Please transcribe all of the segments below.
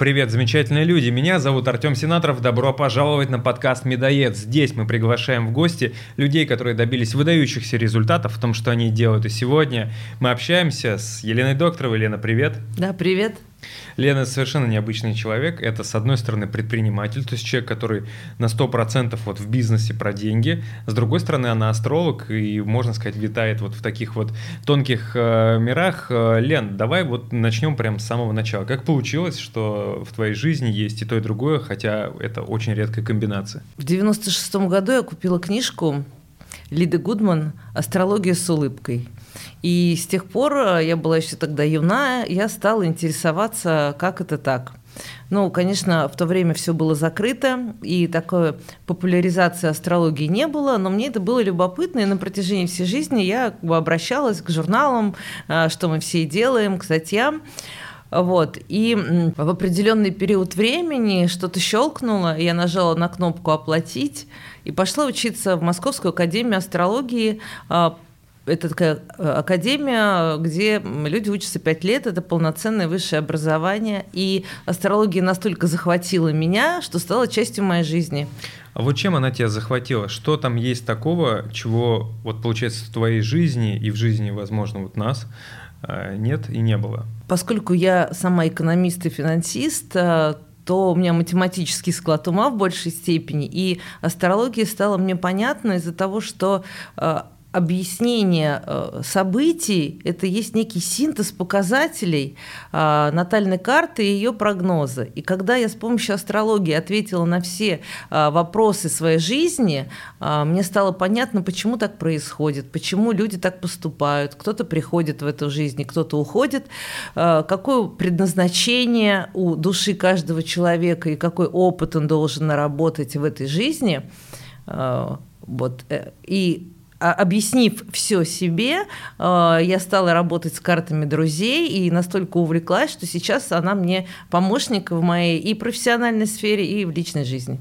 Привет, замечательные люди! Меня зовут Артем Сенаторов. Добро пожаловать на подкаст «Медоед». Здесь мы приглашаем в гости людей, которые добились выдающихся результатов в том, что они делают. И сегодня мы общаемся с Еленой Докторовой. Лена, привет! Да, привет! Лена совершенно необычный человек. Это, с одной стороны, предприниматель, то есть человек, который на 100% вот в бизнесе про деньги. С другой стороны, она астролог и, можно сказать, витает вот в таких вот тонких э, мирах. Э, Лен, давай вот начнем прямо с самого начала. Как получилось, что в твоей жизни есть и то, и другое, хотя это очень редкая комбинация? В 96 году я купила книжку Лиды Гудман «Астрология с улыбкой». И с тех пор, э, я была еще тогда юная, я стала интересоваться, как это так. Ну, конечно, в то время все было закрыто, и такой популяризации астрологии не было, но мне это было любопытно, и на протяжении всей жизни я как бы обращалась к журналам, э, что мы все и делаем, к статьям. Вот. И в определенный период времени что-то щелкнуло, я нажала на кнопку «Оплатить», и пошла учиться в Московскую академию астрологии а, это такая э, академия, где люди учатся пять лет, это полноценное высшее образование. И астрология настолько захватила меня, что стала частью моей жизни. А вот чем она тебя захватила? Что там есть такого, чего, вот получается, в твоей жизни и в жизни, возможно, вот нас э, нет и не было? Поскольку я сама экономист и финансист, э, то у меня математический склад ума в большей степени, и астрология стала мне понятна из-за того, что объяснение э, событий – это есть некий синтез показателей э, натальной карты и ее прогноза. И когда я с помощью астрологии ответила на все э, вопросы своей жизни, мне стало понятно, почему так происходит, почему люди так поступают. Кто-то приходит в эту жизнь, кто-то уходит. Какое предназначение у души каждого человека и какой опыт он должен наработать в этой жизни. Вот. И объяснив все себе, а, я стала работать с картами друзей и настолько увлеклась, что сейчас она мне помощник в моей и профессиональной сфере, и в личной жизни.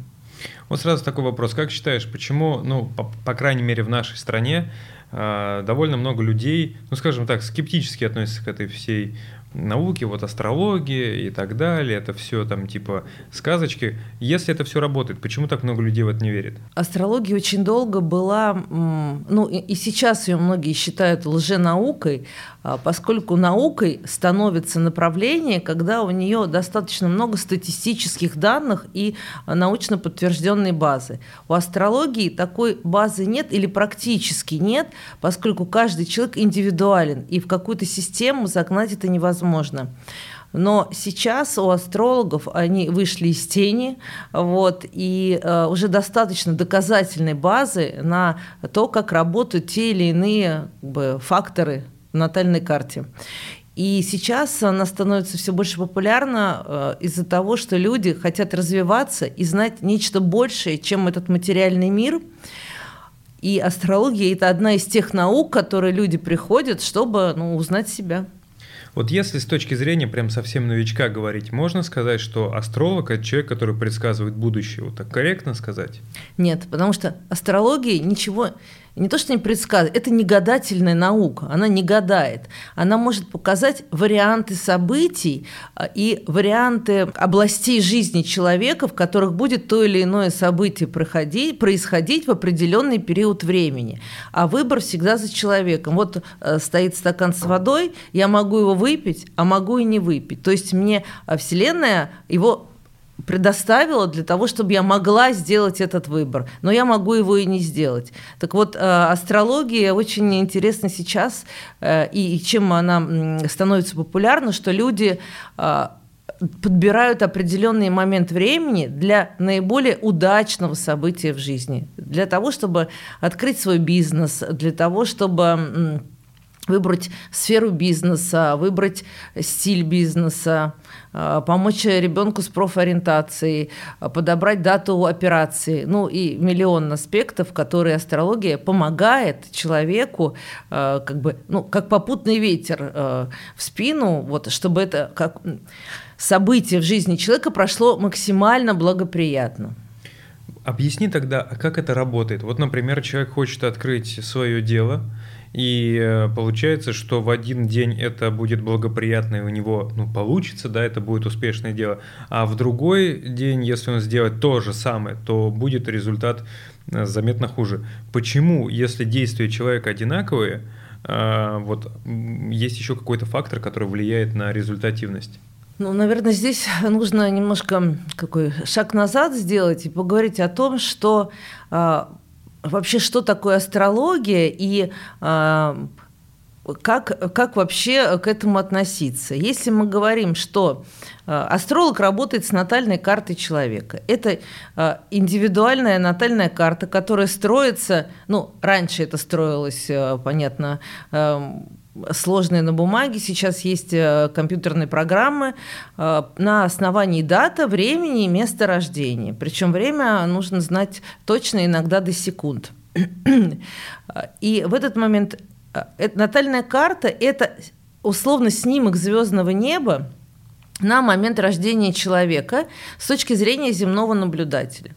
Вот сразу такой вопрос. Как считаешь, почему, ну, по, по крайней мере, в нашей стране э, довольно много людей, ну, скажем так, скептически относятся к этой всей науки, вот астрология и так далее, это все там типа сказочки. Если это все работает, почему так много людей в это не верит? Астрология очень долго была, ну и сейчас ее многие считают лженаукой, а, поскольку наукой становится направление, когда у нее достаточно много статистических данных и научно подтвержденной базы. У астрологии такой базы нет или практически нет, поскольку каждый человек индивидуален, и в какую-то систему загнать это невозможно. Но сейчас у астрологов они вышли из тени, вот, и э, уже достаточно доказательной базы на то, как работают те или иные как бы, факторы в натальной карте. И сейчас она становится все больше популярна э, из-за того, что люди хотят развиваться и знать нечто большее, чем этот материальный мир. И астрология – это одна из тех наук, которые люди приходят, чтобы ну, узнать себя. Вот если с точки зрения прям совсем новичка говорить, можно сказать, что астролог – это человек, который предсказывает будущее? Вот так корректно сказать? Нет, потому что астрология ничего не то, что не предсказывает, это не гадательная наука, она не гадает. Она может показать варианты событий а, и варианты областей жизни человека, в которых будет то или иное событие проходить, происходить в определенный период времени. А выбор всегда за человеком. Вот э, стоит стакан с водой, я могу его выпить, а могу и не выпить. То есть мне а, Вселенная его предоставила для того, чтобы я могла сделать этот выбор, но я могу его и не сделать. Так вот, э, астрология очень интересна сейчас, э, и чем она становится популярна, что люди э, подбирают определенный момент времени для наиболее удачного события в жизни, для того, чтобы открыть свой бизнес, для того, чтобы выбрать сферу бизнеса, выбрать стиль бизнеса, а, помочь ребенку с профориентацией, а, подобрать дату операции, ну и миллион аспектов, которые астрология помогает человеку, а, как бы, ну, как попутный ветер в спину, вот, чтобы это как событие в жизни человека прошло максимально благоприятно. объясни тогда, а как это работает? Вот, например, человек хочет открыть свое дело, и э, получается, что в один день это будет благоприятно, и у него ну, получится, да, это будет успешное дело. А в другой день, если он сделает то же самое, то будет результат э, заметно хуже. Почему, если действия человека одинаковые, э, вот есть еще какой-то фактор, который влияет на результативность? Ну, наверное, здесь нужно немножко какой шаг назад сделать и поговорить о том, что вообще, что такое астрология и а, как, как вообще к этому относиться? Если мы говорим, что а, астролог работает с натальной картой человека, это а, индивидуальная натальная карта, которая строится, ну, раньше это строилось, понятно, сложные на бумаге. Сейчас есть э, компьютерные программы э, на основании дата, времени и места рождения. Причем время нужно знать точно, иногда до секунд. И в этот момент э, натальная карта – это условно снимок звездного неба на момент рождения человека с точки зрения земного наблюдателя.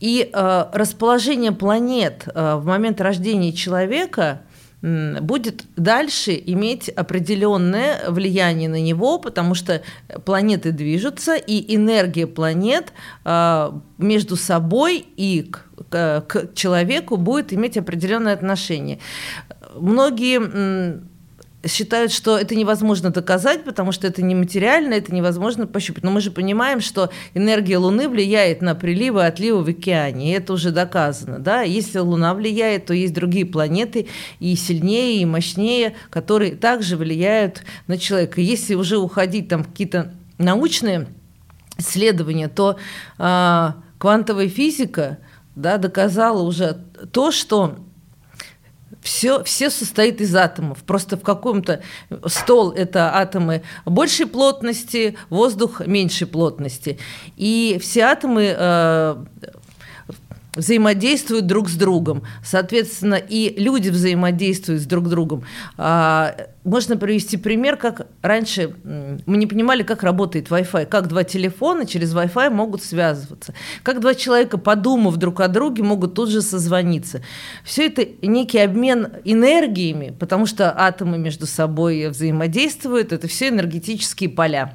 И э, расположение планет э, в момент рождения человека будет дальше иметь определенное влияние на него, потому что планеты движутся, и энергия планет а, между собой и к, к человеку будет иметь определенное отношение. Многие считают, что это невозможно доказать, потому что это нематериально, это невозможно пощупать. Но мы же понимаем, что энергия Луны влияет на приливы и отливы в океане, и это уже доказано. Да? Если Луна влияет, то есть другие планеты и сильнее, и мощнее, которые также влияют на человека. Если уже уходить там какие-то научные исследования, то э, квантовая физика да, доказала уже то, что все, все состоит из атомов. Просто в каком-то стол это атомы большей плотности, воздух меньшей плотности. И все атомы э, взаимодействуют друг с другом. Соответственно, и люди взаимодействуют с друг другом. А, можно привести пример, как раньше мы не понимали, как работает Wi-Fi, как два телефона через Wi-Fi могут связываться, как два человека, подумав друг о друге, могут тут же созвониться. Все это некий обмен энергиями, потому что атомы между собой взаимодействуют, это все энергетические поля.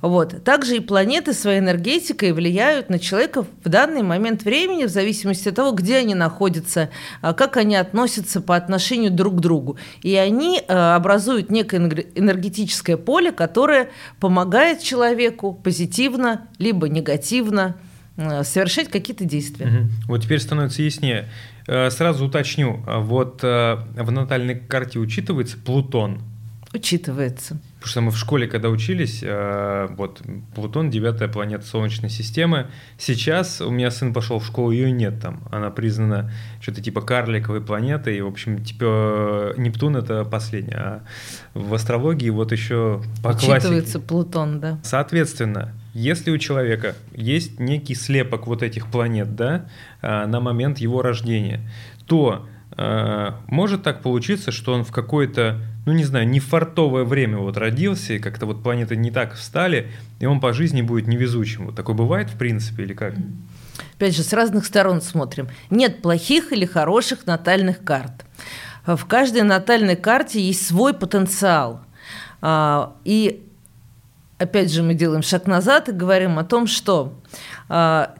Вот. Также и планеты своей энергетикой влияют на человека в данный момент времени, в зависимости от того, где они находятся, а, как они относятся по отношению друг к другу. И они а, образуют некое энергетическое поле, которое помогает человеку позитивно либо негативно а, совершать какие-то действия. Угу. Вот теперь становится яснее. Э, сразу уточню, вот э, в натальной карте учитывается Плутон? Учитывается. Потому что мы в школе, когда учились, э, вот Плутон, девятая планета Солнечной системы. Сейчас у меня сын пошел в школу, ее нет там. Она признана что-то типа карликовой планетой. И, в общем, типа Нептун это последняя. А в астрологии вот еще по Учитывается классике. Плутон, да. Соответственно, если у человека есть некий слепок вот этих планет, да, э, на момент его рождения, то э, может так получиться, что он в какой-то ну не знаю, не фартовое время вот родился, и как-то вот планеты не так встали, и он по жизни будет невезучим. Вот такое бывает в принципе или как? Опять же, с разных сторон смотрим. Нет плохих или хороших натальных карт. В каждой натальной карте есть свой потенциал. А, и опять же мы делаем шаг назад и говорим о том, что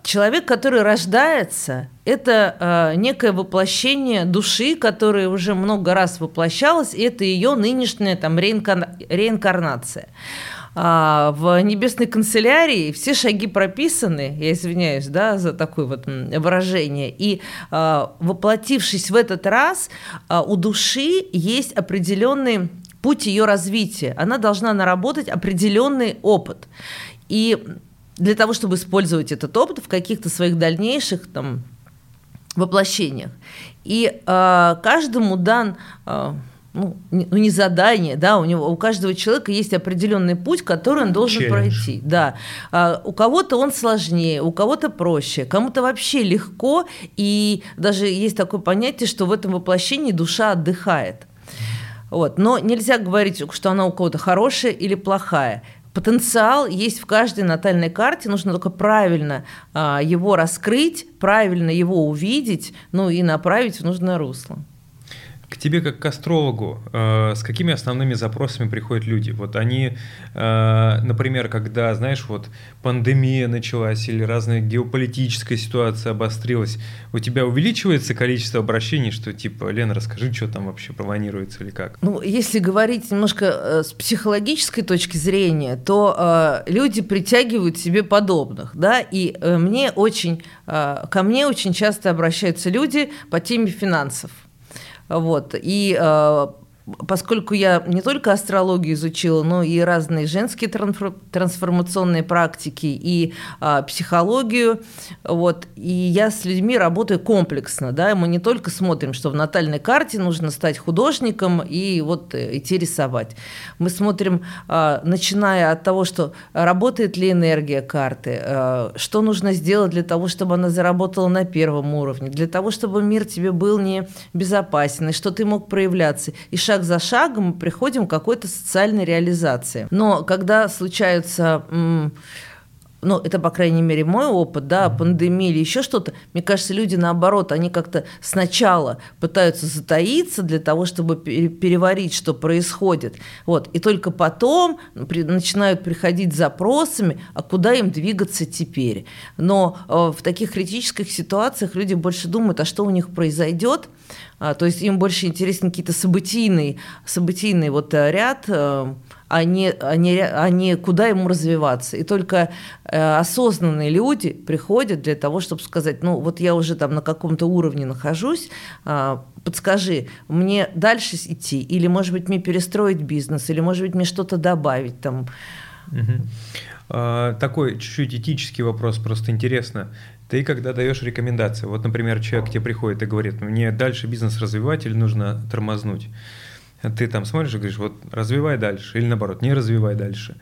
человек, который рождается, это а, некое воплощение души, которая уже много раз воплощалась, и это ее нынешняя там, реинкарнация. А, в небесной канцелярии все шаги прописаны, я извиняюсь, да, за такое вот выражение, и воплотившись в этот раз, у души есть определенный путь ее развития. Она должна наработать определенный опыт. И для того, чтобы использовать этот опыт в каких-то своих дальнейших там, воплощениях. И э, каждому дан э, ну, не, ну, не задание, да, у него у каждого человека есть определенный путь, который он должен Челлендж. пройти, да. А, у кого-то он сложнее, у кого-то проще, кому-то вообще легко, и даже есть такое понятие, что в этом воплощении душа отдыхает. Вот. Но нельзя говорить, что она у кого-то хорошая или плохая. Потенциал есть в каждой натальной карте, нужно только правильно а, его раскрыть, правильно его увидеть, ну и направить в нужное русло. К тебе как к астрологу, э, с какими основными запросами приходят люди? Вот они, э, например, когда, знаешь, вот пандемия началась или разная геополитическая ситуация обострилась, у тебя увеличивается количество обращений, что типа, Лена, расскажи, что там вообще планируется или как? Ну, если говорить немножко э, с психологической точки зрения, то э, люди притягивают себе подобных, да, и э, мне очень, э, ко мне очень часто обращаются люди по теме финансов. Вот. И э, поскольку я не только астрологию изучила, но и разные женские трансформационные практики и а, психологию, вот, и я с людьми работаю комплексно, да, мы не только смотрим, что в натальной карте нужно стать художником и вот э, идти рисовать. Мы смотрим, а, начиная от того, что работает ли энергия карты, а, что нужно сделать для того, чтобы она заработала на первом уровне, для того, чтобы мир тебе был не безопасен, и что ты мог проявляться, и шаг шаг за шагом мы приходим к какой-то социальной реализации. Но когда случаются ну, это, по крайней мере, мой опыт, да, пандемия или еще что-то, мне кажется, люди, наоборот, они как-то сначала пытаются затаиться для того, чтобы переварить, что происходит, вот, и только потом начинают приходить с запросами, а куда им двигаться теперь. Но э, в таких критических ситуациях люди больше думают, а что у них произойдет, а, то есть им больше интересен какие-то событийный, событийный вот э, ряд, э, а не, а, не, а не куда ему развиваться. И только э, осознанные люди приходят для того, чтобы сказать, ну вот я уже там на каком-то уровне нахожусь, э, подскажи, мне дальше идти, или, может быть, мне перестроить бизнес, или, может быть, мне что-то добавить там. Угу. Такой чуть-чуть этический вопрос, просто интересно. Ты когда даешь рекомендации, вот, например, человек к тебе приходит и говорит, мне дальше бизнес развивать или нужно тормознуть. Ты там смотришь и говоришь, вот развивай дальше, или наоборот, не развивай дальше.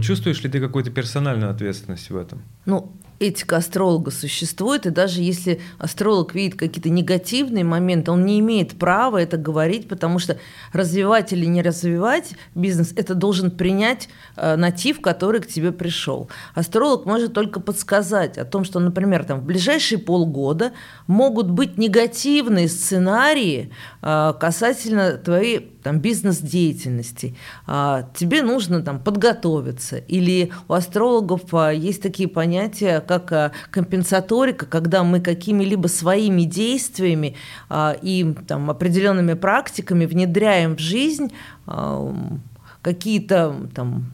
Чувствуешь ли ты какую-то персональную ответственность в этом? Ну, этика астролога существует, и даже если астролог видит какие-то негативные моменты, он не имеет права это говорить, потому что развивать или не развивать бизнес, это должен принять э, натив, который к тебе пришел. Астролог может только подсказать о том, что, например, там, в ближайшие полгода могут быть негативные сценарии э, касательно твоей там, бизнес-деятельности, а, тебе нужно там, подготовиться. Или у астрологов а, есть такие понятия, как а, компенсаторика, когда мы какими-либо своими действиями и там, определенными практиками внедряем в жизнь какие-то там,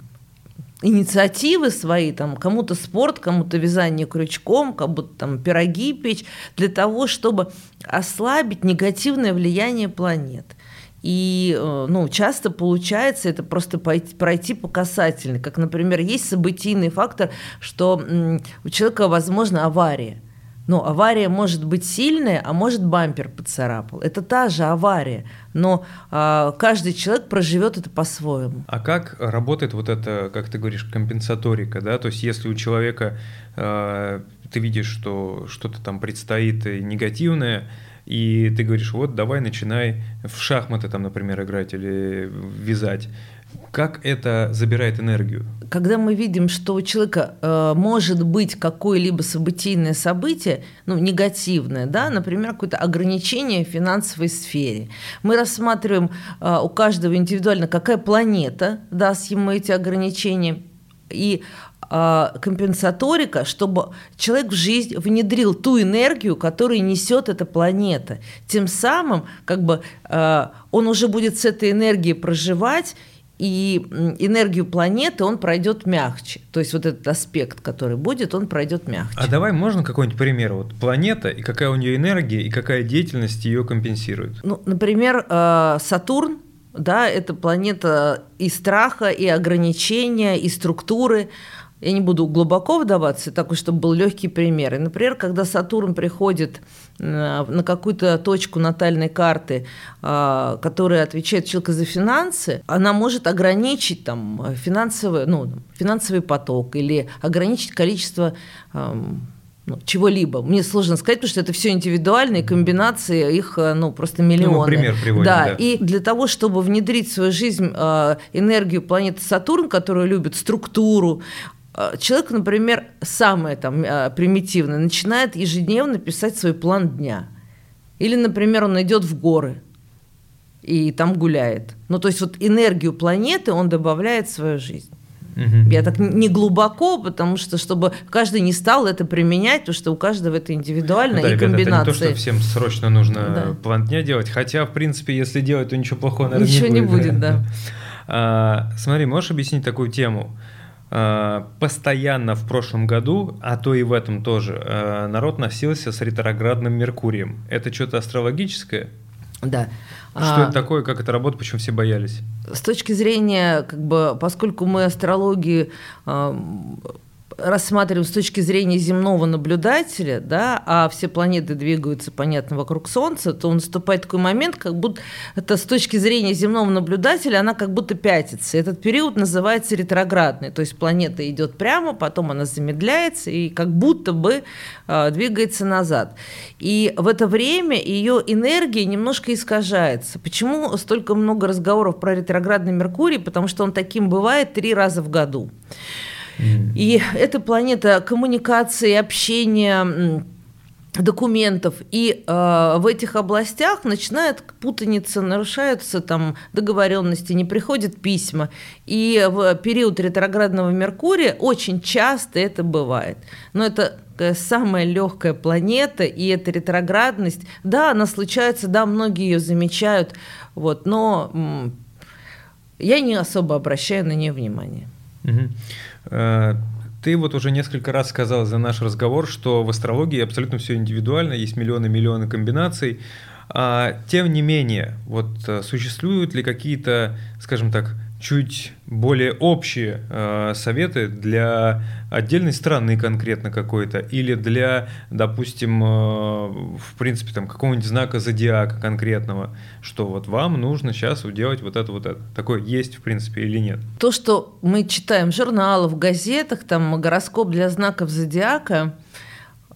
инициативы свои, там, кому-то спорт, кому-то вязание крючком, кому-то там пироги печь, для того, чтобы ослабить негативное влияние планет. И э, ну, часто получается это просто пойти, пройти по касательной. Как, например, есть событийный фактор, что у человека, возможно, авария. Но авария может быть сильная, а может бампер поцарапал. Это та же авария, но а, каждый человек проживет это по-своему. А как работает вот это, как ты говоришь, компенсаторика, да? То есть если у человека а, ты видишь, что что-то там предстоит негативное, и ты говоришь, вот давай начинай в шахматы там, например, играть или вязать. Как это забирает энергию? Когда мы видим, что у человека э, может быть какое-либо событийное событие, ну, негативное, да, например, какое-то ограничение в финансовой сфере, мы рассматриваем э, у каждого индивидуально, какая планета даст ему эти ограничения, и а, компенсаторика, чтобы человек в жизнь внедрил ту энергию, которую несет эта планета. Тем самым как бы а, он уже будет с этой энергией проживать, и энергию планеты он пройдет мягче. То есть вот этот аспект, который будет, он пройдет мягче. А давай можно какой-нибудь пример? Вот планета, и какая у нее энергия, и какая деятельность ее компенсирует? Ну, например, а, Сатурн, да, это планета и страха, и ограничения, и структуры. Я не буду глубоко вдаваться, такой, чтобы был легкий пример. И, например, когда Сатурн приходит э, на какую-то точку натальной карты, э, которая отвечает человеку за финансы, она может ограничить там, финансовый, ну, финансовый поток или ограничить количество эм, ну, чего-либо. Мне сложно сказать, потому что это все индивидуальные комбинации, их э, ну, просто миллионы. Ну, пример приводим, да. да. И для того, чтобы внедрить в свою жизнь э, энергию планеты Сатурн, которая любит структуру, э, человек, например, самое там примитивное, начинает ежедневно писать свой план дня. Или, например, он идет в горы и там гуляет. Ну, то есть вот энергию планеты он добавляет в свою жизнь. Угу. Я так не глубоко, потому что чтобы каждый не стал это применять, потому что у каждого это индивидуально ну, да, и ребята, комбинация. Это не то, что всем срочно нужно да. план дня делать, хотя, в принципе, если делать, то ничего плохого, наверное, ничего не будет. Ничего не будет, да. А, смотри, можешь объяснить такую тему? А, постоянно в прошлом году, а то и в этом тоже, а, народ носился с ретроградным Меркурием. Это что-то астрологическое? Да. Что а, это такое, как это работает, почему все боялись? С точки зрения, как бы, поскольку мы астрологии а, рассматриваем с точки зрения земного наблюдателя, да, а все планеты двигаются, понятно, вокруг Солнца, то наступает такой момент, как будто это с точки зрения земного наблюдателя, она как будто пятится. Этот период называется ретроградный, то есть планета идет прямо, потом она замедляется и как будто бы э, двигается назад. И в это время ее энергия немножко искажается. Почему столько много разговоров про ретроградный Меркурий? Потому что он таким бывает три раза в году. И эта планета коммуникации, общения, документов, и э, в этих областях начинает путаница, нарушаются там договоренности, не приходят письма. И в период ретроградного Меркурия очень часто это бывает. Но это самая легкая планета, и эта ретроградность, да, она случается, да, многие ее замечают, вот, но я не особо обращаю на нее внимание. Угу. Э, ты вот уже несколько раз сказал за наш разговор, что в астрологии абсолютно все индивидуально, есть миллионы-миллионы комбинаций. А, тем не менее, вот э, существуют ли какие-то, скажем так, чуть более общие э, советы для отдельной страны конкретно какой-то или для, допустим, э, в принципе, там какого-нибудь знака зодиака конкретного, что вот вам нужно сейчас делать вот это, вот это. Такое есть, в принципе, или нет? То, что мы читаем в журналах, в газетах, там гороскоп для знаков зодиака,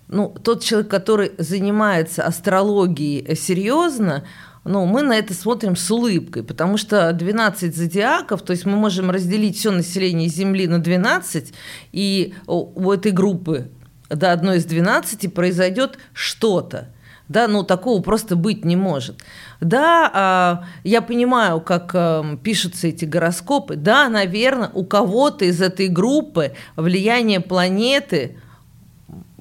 ну, тот человек, который занимается астрологией серьезно, ну, мы на это смотрим с улыбкой, потому что 12 зодиаков, то есть мы можем разделить все население Земли на 12, и у этой группы до одной из 12 произойдет что-то. Да, ну такого просто быть не может. Да, а, я понимаю, как а, пишутся эти гороскопы. Да, наверное, у кого-то из этой группы влияние планеты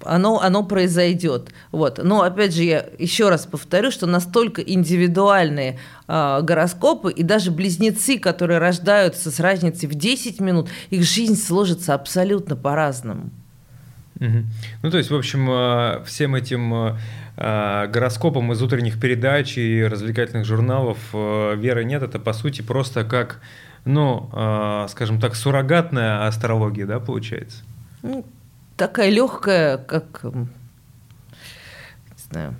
оно, оно произойдет. Вот. Но опять же, я еще раз повторю, что настолько индивидуальные э, гороскопы и даже близнецы, которые рождаются с разницей в 10 минут, их жизнь сложится абсолютно по-разному. Угу. Ну, то есть, в общем, а, всем этим а, гороскопам из утренних передач и развлекательных журналов веры нет, это по сути просто как, ну, скажем так, суррогатная астрология, да, получается? Ну, такая легкая, как не знаю.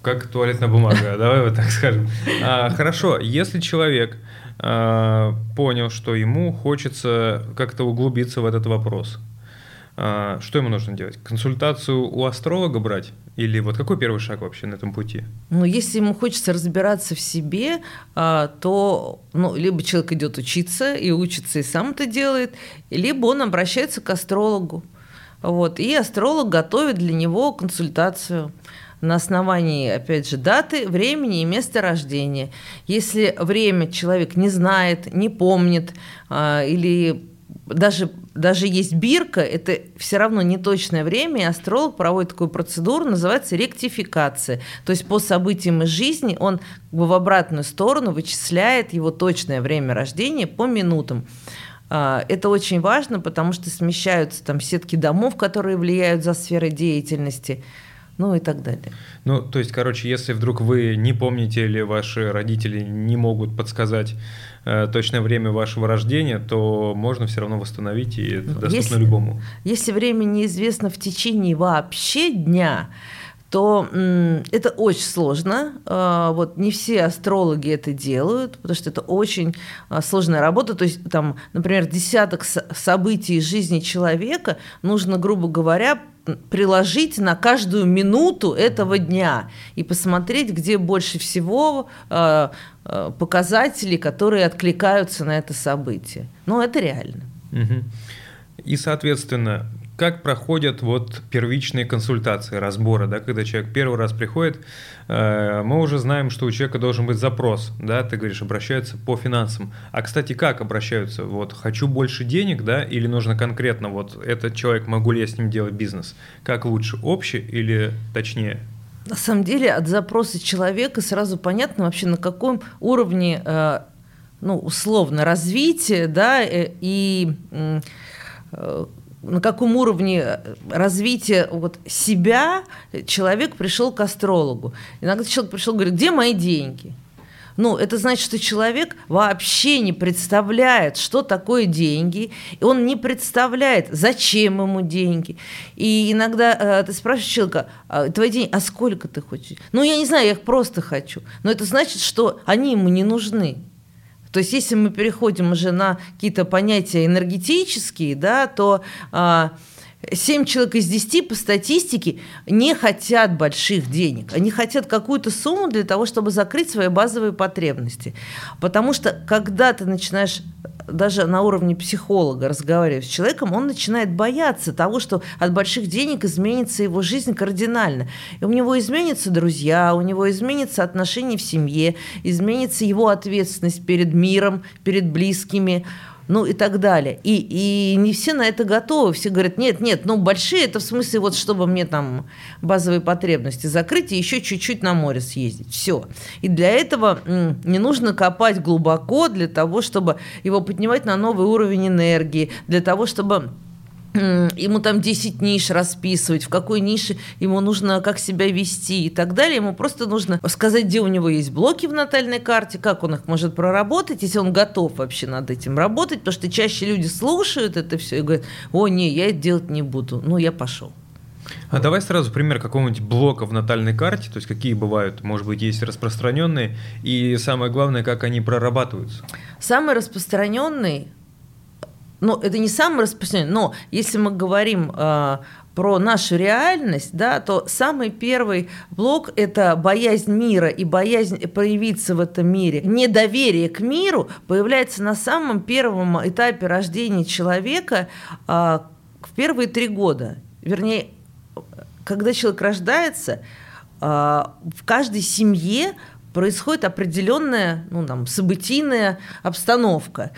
Как туалетная бумага, давай вот так скажем. А, хорошо, если человек а, понял, что ему хочется как-то углубиться в этот вопрос, а, что ему нужно делать? Консультацию у астролога брать? Или вот какой первый шаг вообще на этом пути? Ну, если ему хочется разбираться в себе, то ну, либо человек идет учиться и учится и сам это делает, либо он обращается к астрологу. Вот, и астролог готовит для него консультацию на основании, опять же, даты, времени и места рождения. Если время человек не знает, не помнит, а, или даже, даже есть бирка, это все равно не точное время, и астролог проводит такую процедуру, называется ректификация. То есть по событиям из жизни он в обратную сторону вычисляет его точное время рождения по минутам. А, это очень важно, потому что смещаются там сетки домов, которые влияют за сферы деятельности, ну и так далее. Ну, то есть, короче, если вдруг вы не помните или ваши родители не могут подсказать э, точное время вашего рождения, то можно все равно восстановить, и это доступно если, любому. Если время неизвестно в течение вообще дня, то это очень сложно. А, вот не все астрологи это делают, потому что это очень а, сложная работа. То есть, там, например, десяток событий из жизни человека нужно, грубо говоря, приложить на каждую минуту этого дня и посмотреть, где больше всего э, показателей, которые откликаются на это событие. Ну, это реально. И, соответственно, как проходят вот первичные консультации, разборы, да, когда человек первый раз приходит, э, мы уже знаем, что у человека должен быть запрос, да, ты говоришь, обращаются по финансам. А, кстати, как обращаются? Вот, хочу больше денег, да, или нужно конкретно, вот, этот человек, могу ли я с ним делать бизнес? Как лучше, общий или точнее? На самом деле от запроса человека сразу понятно вообще на каком уровне, э, ну, условно, развития, да, э, и на каком уровне э, развития вот себя человек пришел к астрологу. Иногда человек пришел и говорит, где мои деньги? Ну, это значит, что человек вообще не представляет, что такое деньги, и он не представляет, зачем ему деньги. И иногда э, ты спрашиваешь человека, а, твои деньги, а сколько ты хочешь? Ну, я не знаю, я их просто хочу. Но это значит, что они ему не нужны. То есть, если мы переходим уже на какие-то понятия энергетические, да, то а, 7 человек из 10 по статистике не хотят больших денег. Они хотят какую-то сумму для того, чтобы закрыть свои базовые потребности. Потому что когда ты начинаешь даже на уровне психолога разговаривая с человеком, он начинает бояться того, что от больших денег изменится его жизнь кардинально. И у него изменятся друзья, у него изменится отношения в семье, изменится его ответственность перед миром, перед близкими ну и так далее. И, и не все на это готовы. Все говорят, нет, нет, ну большие, это в смысле вот чтобы мне там базовые потребности закрыть и еще чуть-чуть на море съездить. Все. И для этого не нужно копать глубоко для того, чтобы его поднимать на новый уровень энергии, для того, чтобы ему там 10 ниш расписывать, в какой нише ему нужно как себя вести и так далее. Ему просто нужно сказать, где у него есть блоки в натальной карте, как он их может проработать, если он готов вообще над этим работать, потому что чаще люди слушают это все и говорят, о, не, я это делать не буду, ну, я пошел. А давай сразу пример какого-нибудь блока в натальной карте, то есть какие бывают, может быть, есть распространенные, и самое главное, как они прорабатываются. Самый распространенный ну, это не самое распространенное, но если мы говорим э, про нашу реальность, да, то самый первый блок – это боязнь мира и боязнь проявиться в этом мире. Недоверие к миру появляется на самом первом этапе рождения человека э, в первые три года. Вернее, когда человек рождается, э, в каждой семье происходит определенная ну, там, событийная обстановка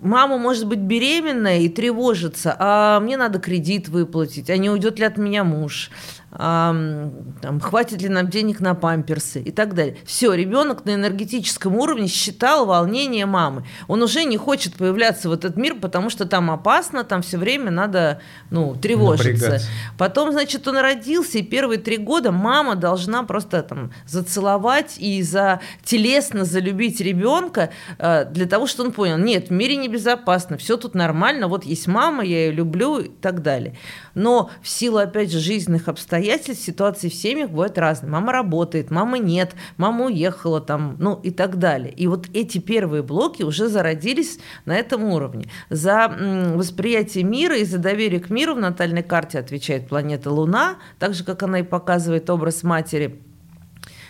мама может быть беременная и тревожится, а мне надо кредит выплатить, а не уйдет ли от меня муж, а, там, хватит ли нам денег на памперсы и так далее. Все, ребенок на энергетическом уровне считал волнение мамы. Он уже не хочет появляться в этот мир, потому что там опасно, там все время надо ну, тревожиться. Напрягаться. Потом, значит, он родился, и первые три года мама должна просто там зацеловать и за телесно залюбить ребенка э, для того, чтобы он понял, нет, в мире небезопасно, все тут нормально, вот есть мама, я ее люблю и так далее. Но в силу, опять же, жизненных обстоятельств обстоятельств, ситуации в семьях бывают разные. Мама работает, мама нет, мама уехала там, ну и так далее. И вот эти первые блоки уже зародились на этом уровне. За восприятие мира и за доверие к миру в натальной карте отвечает планета Луна, так же, как она и показывает образ матери.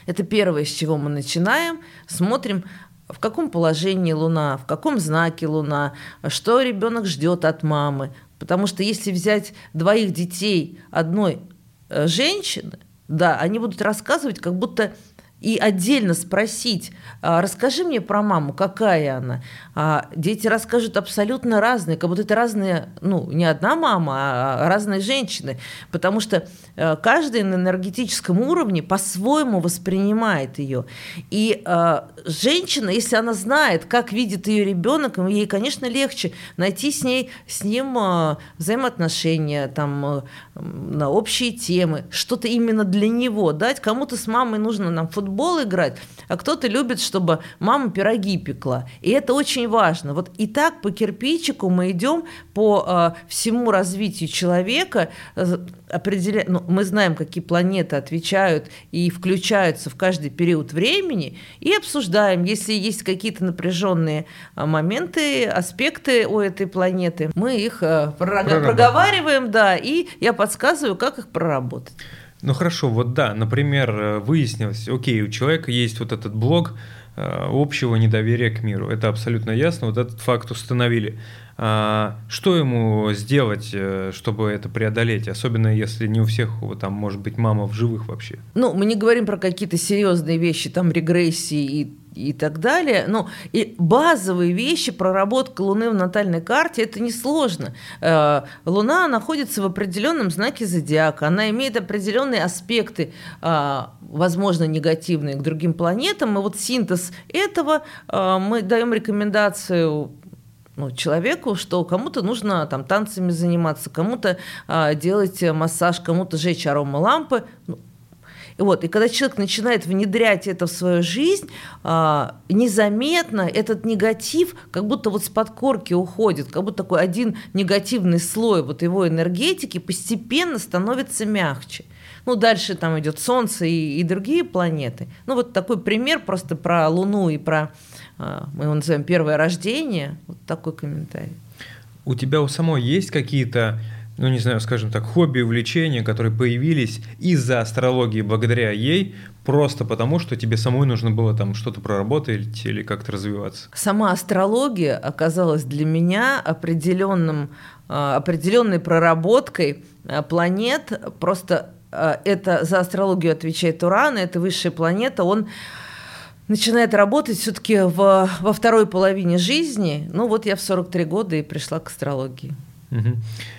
Это первое, с чего мы начинаем. Смотрим, в каком положении Луна, в каком знаке Луна, что ребенок ждет от мамы. Потому что если взять двоих детей одной женщины, да, они будут рассказывать, как будто и отдельно спросить, «А, расскажи мне про маму, какая она. А дети расскажут абсолютно разные, как будто это разные, ну, не одна мама, а разные женщины, потому что э, каждый на энергетическом уровне по-своему воспринимает ее. И э, женщина, если она знает, как видит ее ребенок, ей, конечно, легче найти с ней, с ним э, взаимоотношения, там, на общие темы, что-то именно для него дать. Кому-то с мамой нужно нам футбол играть, а кто-то любит, чтобы мама пироги пекла. И это очень важно. Вот и так по кирпичику мы идем по э, всему развитию человека, определя... ну, мы знаем, какие планеты отвечают и включаются в каждый период времени, и обсуждаем, если есть какие-то напряженные а, моменты, аспекты у этой планеты, мы их э, проговариваем, да, и я подсказываю, как их проработать. Ну хорошо, вот да, например, э, выяснилось, окей, у человека есть вот этот блок э, общего недоверия к миру. Это абсолютно ясно, вот этот факт установили. А, что ему сделать, э, чтобы это преодолеть, особенно если не у всех, там, может быть, мама в живых вообще? Ну, мы не говорим про какие-то серьезные вещи, там, регрессии и и так далее. Ну, и базовые вещи, проработка Луны в натальной карте, это несложно. Э, Луна находится в определенном знаке зодиака, она имеет определенные аспекты, э, возможно, негативные к другим планетам, и вот синтез этого мы даем рекомендацию ну, человеку, что кому-то нужно там танцами заниматься, кому-то а, делать массаж, кому-то жечь аромалампы. Ну, и вот, и когда человек начинает внедрять это в свою жизнь, а, незаметно этот негатив как будто вот с подкорки уходит, как будто такой один негативный слой вот его энергетики постепенно становится мягче. Ну, дальше там идет Солнце и, и другие планеты. Ну, вот такой пример просто про Луну и про мы его называем первое рождение, вот такой комментарий. У тебя у самой есть какие-то, ну не знаю, скажем так, хобби, увлечения, которые появились из-за астрологии благодаря ей, просто потому, что тебе самой нужно было там что-то проработать или как-то развиваться? Сама астрология оказалась для меня определенным, а, определенной проработкой а, планет. Просто это за астрологию отвечает Уран, это высшая планета, он начинает работать все-таки во второй половине жизни. Ну вот я в 43 года и пришла к астрологии. Угу.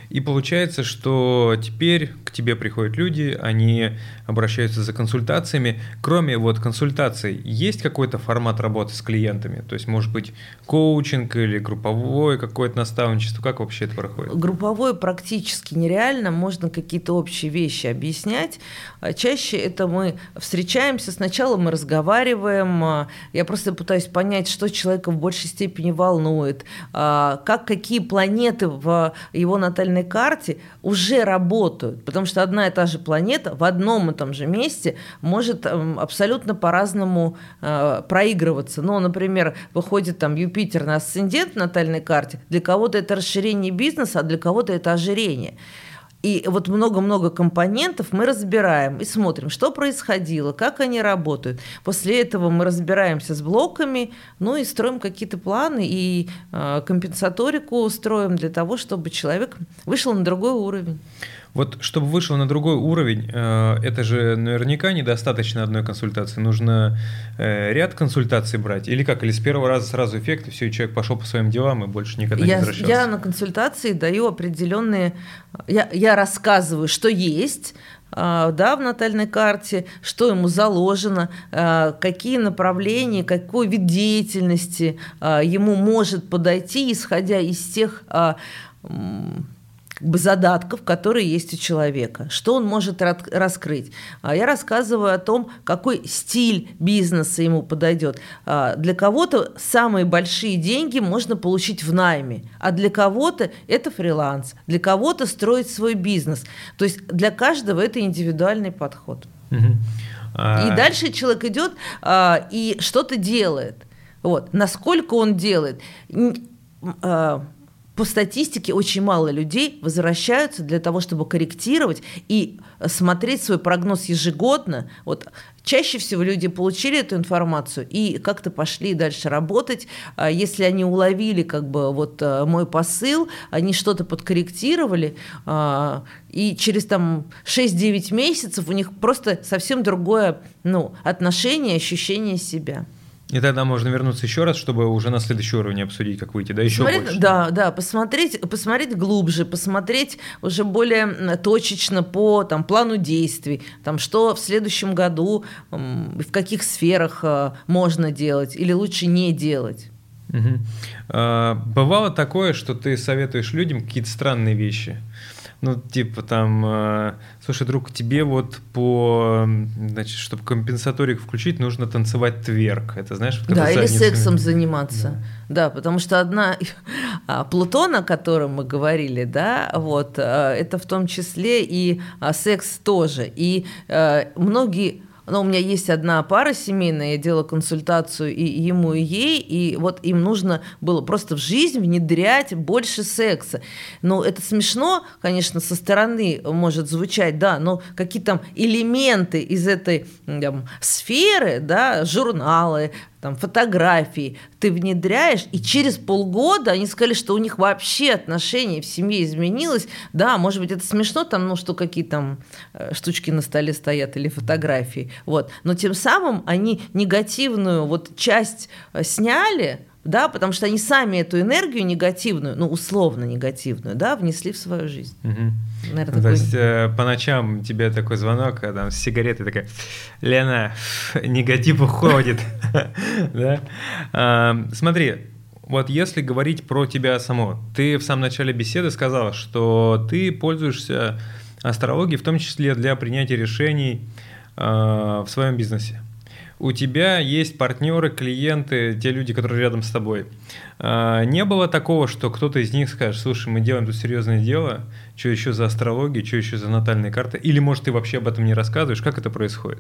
И получается, что теперь к тебе приходят люди, они обращаются за консультациями. Кроме вот консультаций, есть какой-то формат работы с клиентами? То есть, может быть, коучинг или групповое какое-то наставничество? Как вообще это проходит? Групповое практически нереально. Можно какие-то общие вещи объяснять. А чаще это мы встречаемся, сначала мы разговариваем. А, я просто пытаюсь понять, что человека в большей степени волнует, а, как какие планеты в его натальной натальной карте уже работают, потому что одна и та же планета в одном и том же месте может эм, абсолютно по-разному э, проигрываться. Ну, например, выходит там Юпитер на асцендент в натальной карте, для кого-то это расширение бизнеса, а для кого-то это ожирение. И вот много-много компонентов мы разбираем и смотрим, что происходило, как они работают. После этого мы разбираемся с блоками, ну и строим какие-то планы и э, компенсаторику строим для того, чтобы человек вышел на другой уровень. Вот чтобы вышел на другой уровень, э, это же наверняка недостаточно одной консультации. Нужно э, ряд консультаций брать. Или как? Или с первого раза сразу эффект, и все, и человек пошел по своим делам и больше никогда я, не возвращался. Я на консультации даю определенные... Я, я рассказываю, что есть, э, да, в натальной карте, что ему заложено, какие направления, какой вид деятельности ему может подойти, исходя из тех как бы задатков, которые есть у человека, что он может раскрыть. А я рассказываю о том, какой стиль бизнеса ему подойдет. А, для кого-то самые большие деньги можно получить в найме, а для кого-то это фриланс, для кого-то строить свой бизнес. То есть для каждого это индивидуальный подход. И дальше человек идет а, и что-то делает. Вот. Насколько он делает? По статистике очень мало людей возвращаются для того, чтобы корректировать и смотреть свой прогноз ежегодно. Вот чаще всего люди получили эту информацию и как-то пошли дальше работать. А если они уловили как бы вот э, мой посыл, они что-то подкорректировали, а, и через там 6-9 месяцев у них просто совсем другое ну, отношение, ощущение себя. И тогда можно вернуться еще раз, чтобы уже на следующий уровень обсудить, как выйти, да, еще посмотреть, больше. Да, да, посмотреть, посмотреть глубже, посмотреть уже более точечно по там, плану действий, там, что в следующем году, в каких сферах а, можно делать или лучше не делать. Угу. А, бывало такое, что ты советуешь людям какие-то странные вещи. Ну, типа там, э, слушай, друг, тебе вот по, значит, чтобы компенсаторик включить, нужно танцевать тверк. Это знаешь? Вот да, или сексом заниматься. Да. да, потому что одна а, Плутон, о котором мы говорили, да, вот, а, это в том числе и а, секс тоже. И а, многие но у меня есть одна пара семейная, я делала консультацию и ему, и ей, и вот им нужно было просто в жизнь внедрять больше секса. Но это смешно, конечно, со стороны может звучать, да, но какие там элементы из этой там, сферы, да, журналы, там, фотографии ты внедряешь, и через полгода они сказали, что у них вообще отношения в семье изменилось. Да, может быть, это смешно, там, ну, что какие там э, штучки на столе стоят или фотографии, вот. Но тем самым они негативную вот часть э, сняли, да, потому что они сами эту энергию негативную, ну, условно негативную, да, внесли в свою жизнь. Угу. Наверное, такой... То есть э, по ночам тебе такой звонок, а там с сигаретой такая, Лена, негатив уходит, да? Смотри, вот если говорить про тебя само, ты в самом начале беседы сказала, что ты пользуешься астрологией, в том числе для принятия решений а, в своем бизнесе у тебя есть партнеры, клиенты, те люди, которые рядом с тобой. А, не было такого, что кто-то из них скажет, слушай, мы делаем тут серьезное дело, что еще за астрология, что еще за натальные карты, или, может, ты вообще об этом не рассказываешь, как это происходит?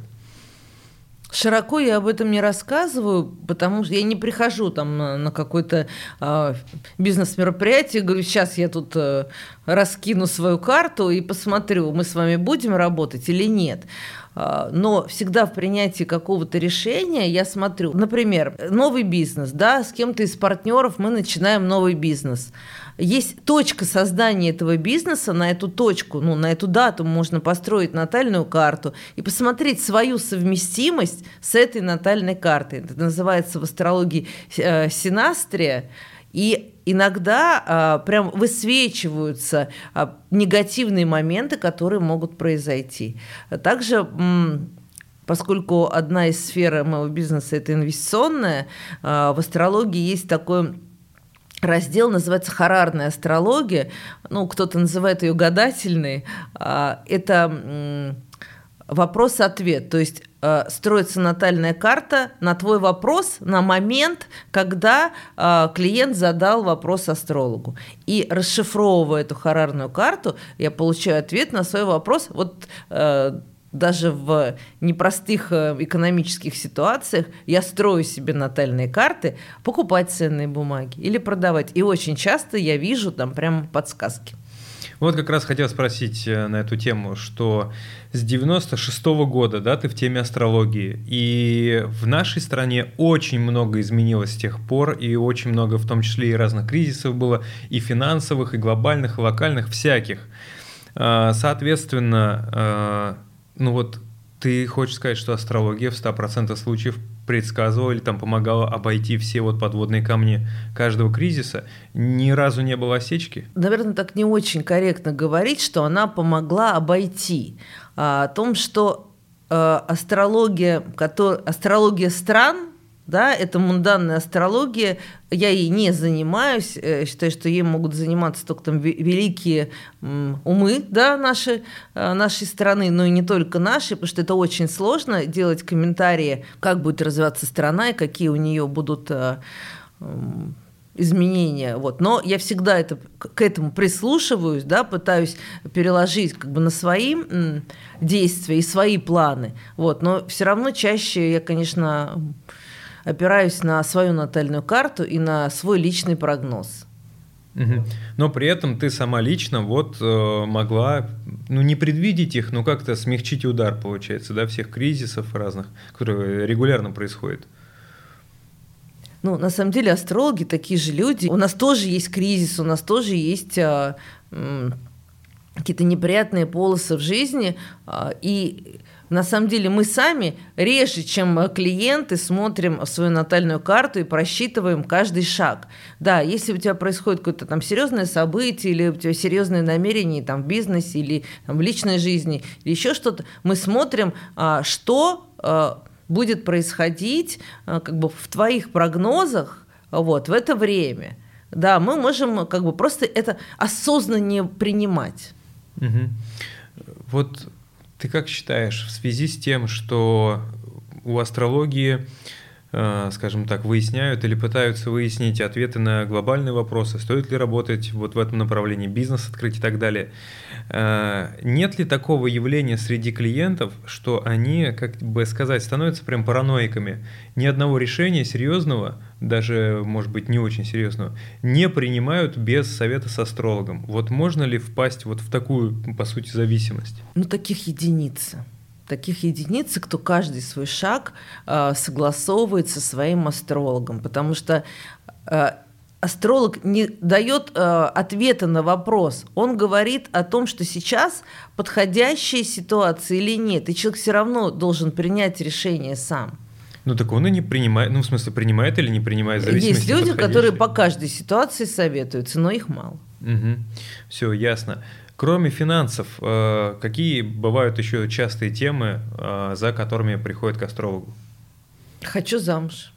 Широко я об этом не рассказываю, потому что я не прихожу там на, на какое-то э, бизнес-мероприятие, говорю, сейчас я тут э, раскину свою карту и посмотрю, мы с вами будем работать или нет. А, но всегда в принятии какого-то решения я смотрю, например, новый бизнес, да, с кем-то из партнеров мы начинаем новый бизнес. Есть точка создания этого бизнеса, на эту точку, ну, на эту дату можно построить натальную карту и посмотреть свою совместимость с этой натальной картой. Это называется в астрологии э, синастрия. И иногда а, прям высвечиваются а, негативные моменты, которые могут произойти. Также поскольку одна из сфер моего бизнеса это инвестиционная, а, в астрологии есть такой раздел называется «Харарная астрология». Ну, кто-то называет ее гадательной. А, это вопрос-ответ. То есть э, строится натальная карта на твой вопрос на момент, когда э, клиент задал вопрос астрологу. И расшифровывая эту харарную карту, я получаю ответ на свой вопрос. Вот э, даже в непростых э, экономических ситуациях я строю себе натальные карты, покупать ценные бумаги или продавать. И очень часто я вижу там прям подсказки. Вот как раз хотел спросить э, на эту тему, что с 96 -го года, да, ты в теме астрологии, и в нашей стране очень много изменилось с тех пор, и очень много, в том числе и разных кризисов было, и финансовых, и глобальных, и локальных, всяких. А, соответственно, а, ну вот ты хочешь сказать, что астрология в 100% случаев предсказывала или там помогала обойти все вот подводные камни каждого кризиса, ни разу не было осечки? Наверное, так не очень корректно говорить, что она помогла обойти. А, о том, что а, астрология, который, астрология стран, да, это мунданная астрология, я ей не занимаюсь, э, считаю, что ей могут заниматься только там великие умы, да, наши, э, нашей страны, но и не только наши, потому что это очень сложно делать комментарии, как будет развиваться страна и какие у нее будут э, изменения. Вот. Но я всегда это, к этому прислушиваюсь, да, пытаюсь переложить как бы на свои действия и свои планы. Вот. Но все равно чаще я, конечно, опираюсь на свою натальную карту и на свой личный прогноз. Но при этом ты сама лично вот э, могла, ну не предвидеть их, но как-то смягчить удар, получается, да, всех кризисов разных, которые регулярно происходят. Ну, на самом деле, астрологи такие же люди. У нас тоже есть кризис, у нас тоже есть а, какие-то неприятные полосы в жизни. А, и на самом деле мы сами реже, чем клиенты, смотрим свою натальную карту и просчитываем каждый шаг. Да, если у тебя происходит какое-то там серьезное событие или у тебя серьезные намерения там, в бизнесе или там, в личной жизни, или еще что-то, мы смотрим, а, что а, будет происходить а, как бы в твоих прогнозах вот, в это время. Да, мы можем как бы просто это осознаннее принимать. Угу. Вот ты как считаешь, в связи с тем, что у астрологии Э, скажем так, выясняют или пытаются выяснить ответы на глобальные вопросы, стоит ли работать вот в этом направлении, бизнес открыть и так далее. Э, нет ли такого явления среди клиентов, что они, как бы сказать, становятся прям параноиками? Ни одного решения серьезного, даже, может быть, не очень серьезного, не принимают без совета с астрологом. Вот можно ли впасть вот в такую, по сути, зависимость? Ну, таких единицы таких единиц, кто каждый свой шаг э, согласовывает со своим астрологом, потому что э, астролог не дает э, ответа на вопрос, он говорит о том, что сейчас подходящая ситуация или нет, и человек все равно должен принять решение сам. Ну так он и не принимает, ну в смысле принимает или не принимает, в Есть люди, которые по каждой ситуации советуются, но их мало. Угу. Все, ясно. Кроме финансов, э, какие бывают еще частые темы, э, за которыми приходят к астрологу? Хочу замуж.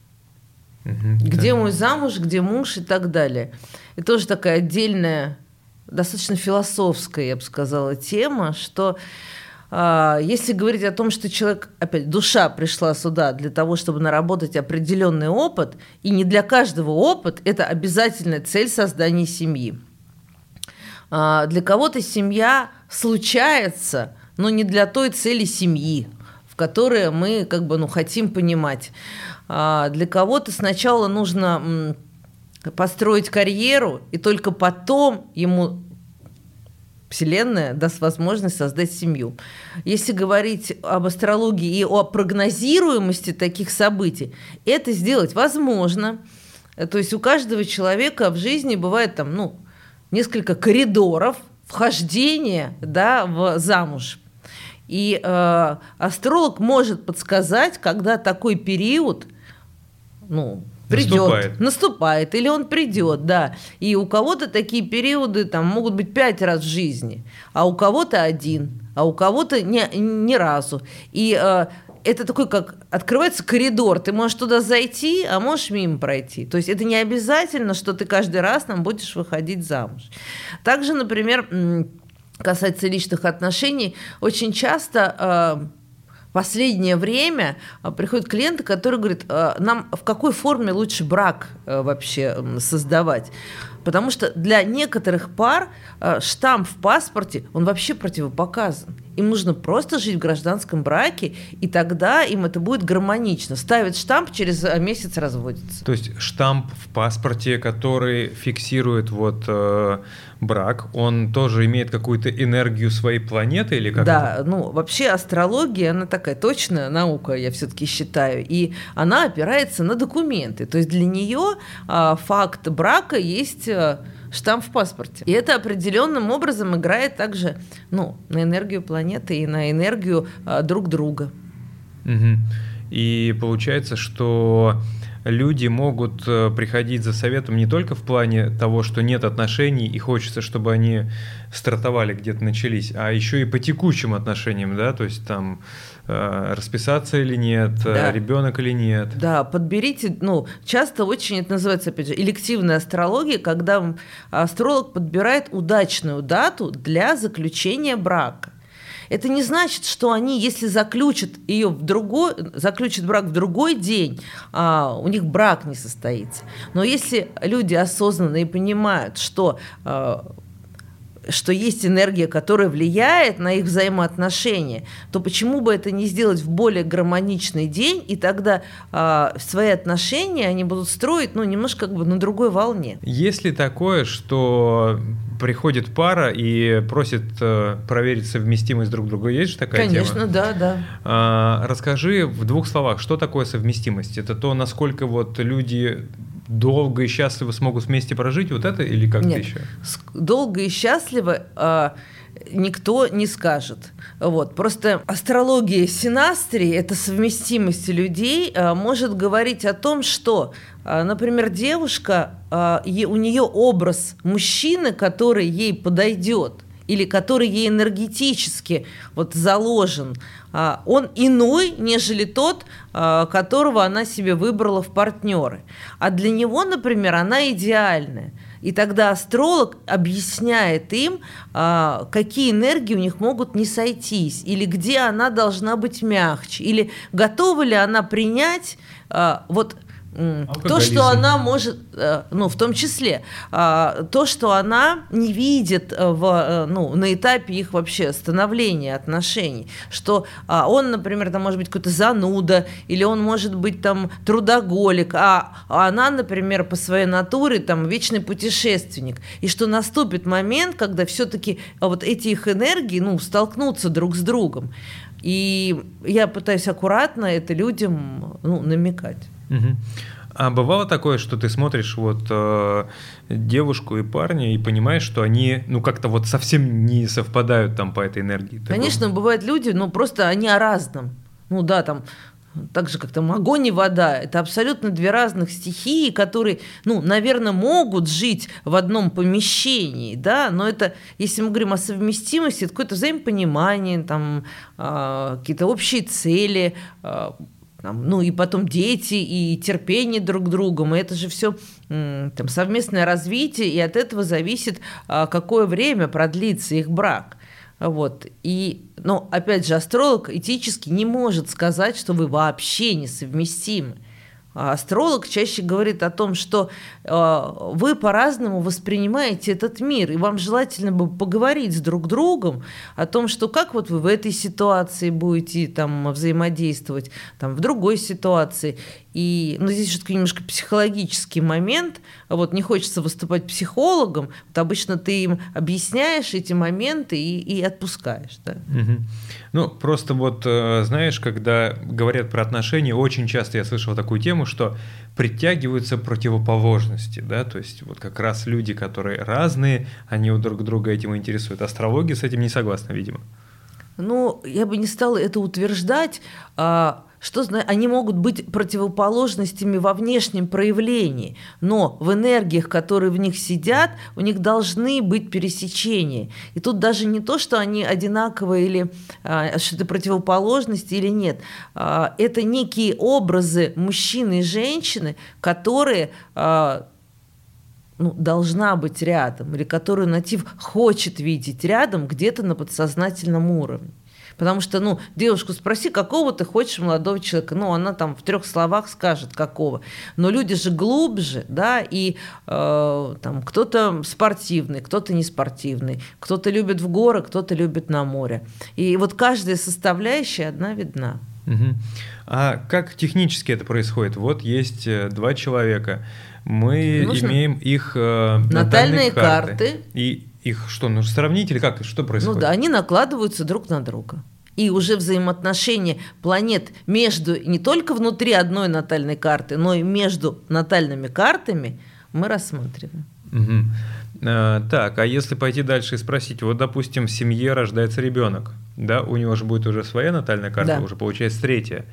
Угу, где да. мой замуж, где муж и так далее. Это тоже такая отдельная, достаточно философская, я бы сказала, тема, что э, если говорить о том, что человек, опять, душа пришла сюда для того, чтобы наработать определенный опыт, и не для каждого опыт это обязательная цель создания семьи. А, для кого-то семья случается, но не для той цели семьи, в которой мы как бы ну, хотим понимать. А, для кого-то сначала нужно построить карьеру, и только потом ему Вселенная даст возможность создать семью. Если говорить об астрологии и о прогнозируемости таких событий, это сделать возможно. То есть у каждого человека в жизни бывает там, ну, несколько коридоров вхождения да, в замуж. И э, астролог может подсказать, когда такой период ну, придет, наступает. наступает, или он придет, да. И у кого-то такие периоды там могут быть пять раз в жизни, а у кого-то один, а у кого-то ни, ни разу. И э, это такой, как открывается коридор, ты можешь туда зайти, а можешь мимо пройти. То есть это не обязательно, что ты каждый раз нам будешь выходить замуж. Также, например, касается личных отношений, очень часто а, последнее время а, приходят клиенты, которые говорят, а, нам в какой форме лучше брак вообще создавать. Потому что для некоторых пар штамп в паспорте, он вообще противопоказан. Им нужно просто жить в гражданском браке, и тогда им это будет гармонично. Ставят штамп, через э, месяц разводится. То есть штамп в паспорте, который фиксирует вот э, брак, он тоже имеет какую-то энергию своей планеты или как? Да, это? ну вообще астрология, она такая точная наука, я все-таки считаю, и она опирается на документы. То есть для нее э, факт брака есть э, штамп в паспорте. И это определенным образом играет также ну, на энергию планеты и на энергию э, друг друга. Угу. И получается, что люди могут э, приходить за советом не только в плане того, что нет отношений и хочется, чтобы они стартовали где-то начались, а еще и по текущим отношениям, да, то есть там расписаться или нет, э, да. ребенок или нет. Да, подберите, ну, часто очень это называется, опять же, элективная астрология, когда астролог подбирает удачную дату для заключения брака. Это не значит, что они, если заключат ее в другой, заключат брак в другой день, а, у них брак не состоится. Но если люди осознанно и понимают, что а, что есть энергия, которая влияет на их взаимоотношения, то почему бы это не сделать в более гармоничный день, и тогда э, свои отношения они будут строить, ну, немножко как бы на другой волне. Есть ли такое, что приходит пара и просит э, проверить совместимость друг друга? Есть же такая Конечно, тема? да, да. А, расскажи в двух словах, что такое совместимость? Это то, насколько вот люди долго и счастливо смогут вместе прожить, вот это или как-то Нет, еще? Долго и счастливо а, никто не скажет. Вот. Просто астрология синастрии, это совместимость людей, а, может говорить о том, что, а, например, девушка, а, у нее образ мужчины, который ей подойдет – или который ей энергетически вот заложен, а, он иной, нежели тот, а, которого она себе выбрала в партнеры. А для него, например, она идеальная. И тогда астролог объясняет им, а, какие энергии у них могут не сойтись, или где она должна быть мягче, или готова ли она принять а, то, что она может, э, ну, в том числе, а, то, что она не видит э, в, э, ну, на этапе их вообще становления отношений, что а, он, например, там может быть какой-то зануда, или он может быть там трудоголик, а она, например, по своей натуре там вечный путешественник, и что наступит момент, когда все-таки вот эти их энергии, ну, столкнутся друг с другом. И я пытаюсь аккуратно это людям ну, намекать. Угу. А бывало такое, что ты смотришь вот э, девушку и парня и понимаешь, что они, ну, как-то вот совсем не совпадают там по этой энергии? Такого? Конечно, бывают люди, но просто они о разном. Ну да, там так же, как там огонь и вода. Это абсолютно две разных стихии, которые, ну, наверное, могут жить в одном помещении, да, но это, если мы говорим о совместимости, это какое-то взаимопонимание, там, э, какие-то общие цели, э, там, ну и потом дети, и терпение друг к другу, и это же все там, совместное развитие, и от этого зависит, а, какое время продлится их брак. Вот. И, но, опять же, астролог этически не может сказать, что вы вообще несовместимы. А астролог чаще говорит о том, что э, вы по-разному воспринимаете этот мир, и вам желательно бы поговорить с друг другом о том, что как вот вы в этой ситуации будете там взаимодействовать, там в другой ситуации. И ну, здесь все-таки немножко психологический момент. Вот не хочется выступать психологом. Вот обычно ты им объясняешь эти моменты и, и отпускаешь. Да? Угу. Ну, просто вот, э, знаешь, когда говорят про отношения, очень часто я слышал такую тему, что притягиваются противоположности, да, то есть вот как раз люди, которые разные, они друг друга этим интересуют. Астрология с этим не согласна, видимо. Ну, я бы не стала это утверждать. А что они могут быть противоположностями во внешнем проявлении, но в энергиях, которые в них сидят, у них должны быть пересечения. И тут даже не то, что они одинаковые или а, что это противоположности или нет. А, это некие образы мужчины и женщины, которые а, ну, должна быть рядом, или которую натив хочет видеть рядом где-то на подсознательном уровне. Потому что, ну, девушку спроси, какого ты хочешь молодого человека. Ну, она там в трех словах скажет, какого. Но люди же глубже, да, и э, там кто-то спортивный, кто-то не спортивный, кто-то любит в горы, кто-то любит на море. И вот каждая составляющая одна видна. Угу. А как технически это происходит? Вот есть э, два человека, мы Нужно имеем их э, натальные, натальные карты. карты. И их что, нужно сравнить или как? Что происходит? Ну да, они накладываются друг на друга. И уже взаимоотношения планет между, не только внутри одной натальной карты, но и между натальными картами мы рассматриваем. Угу. А, так, а если пойти дальше и спросить, вот, допустим, в семье рождается ребенок, да, у него же будет уже своя натальная карта, да. уже получается третья.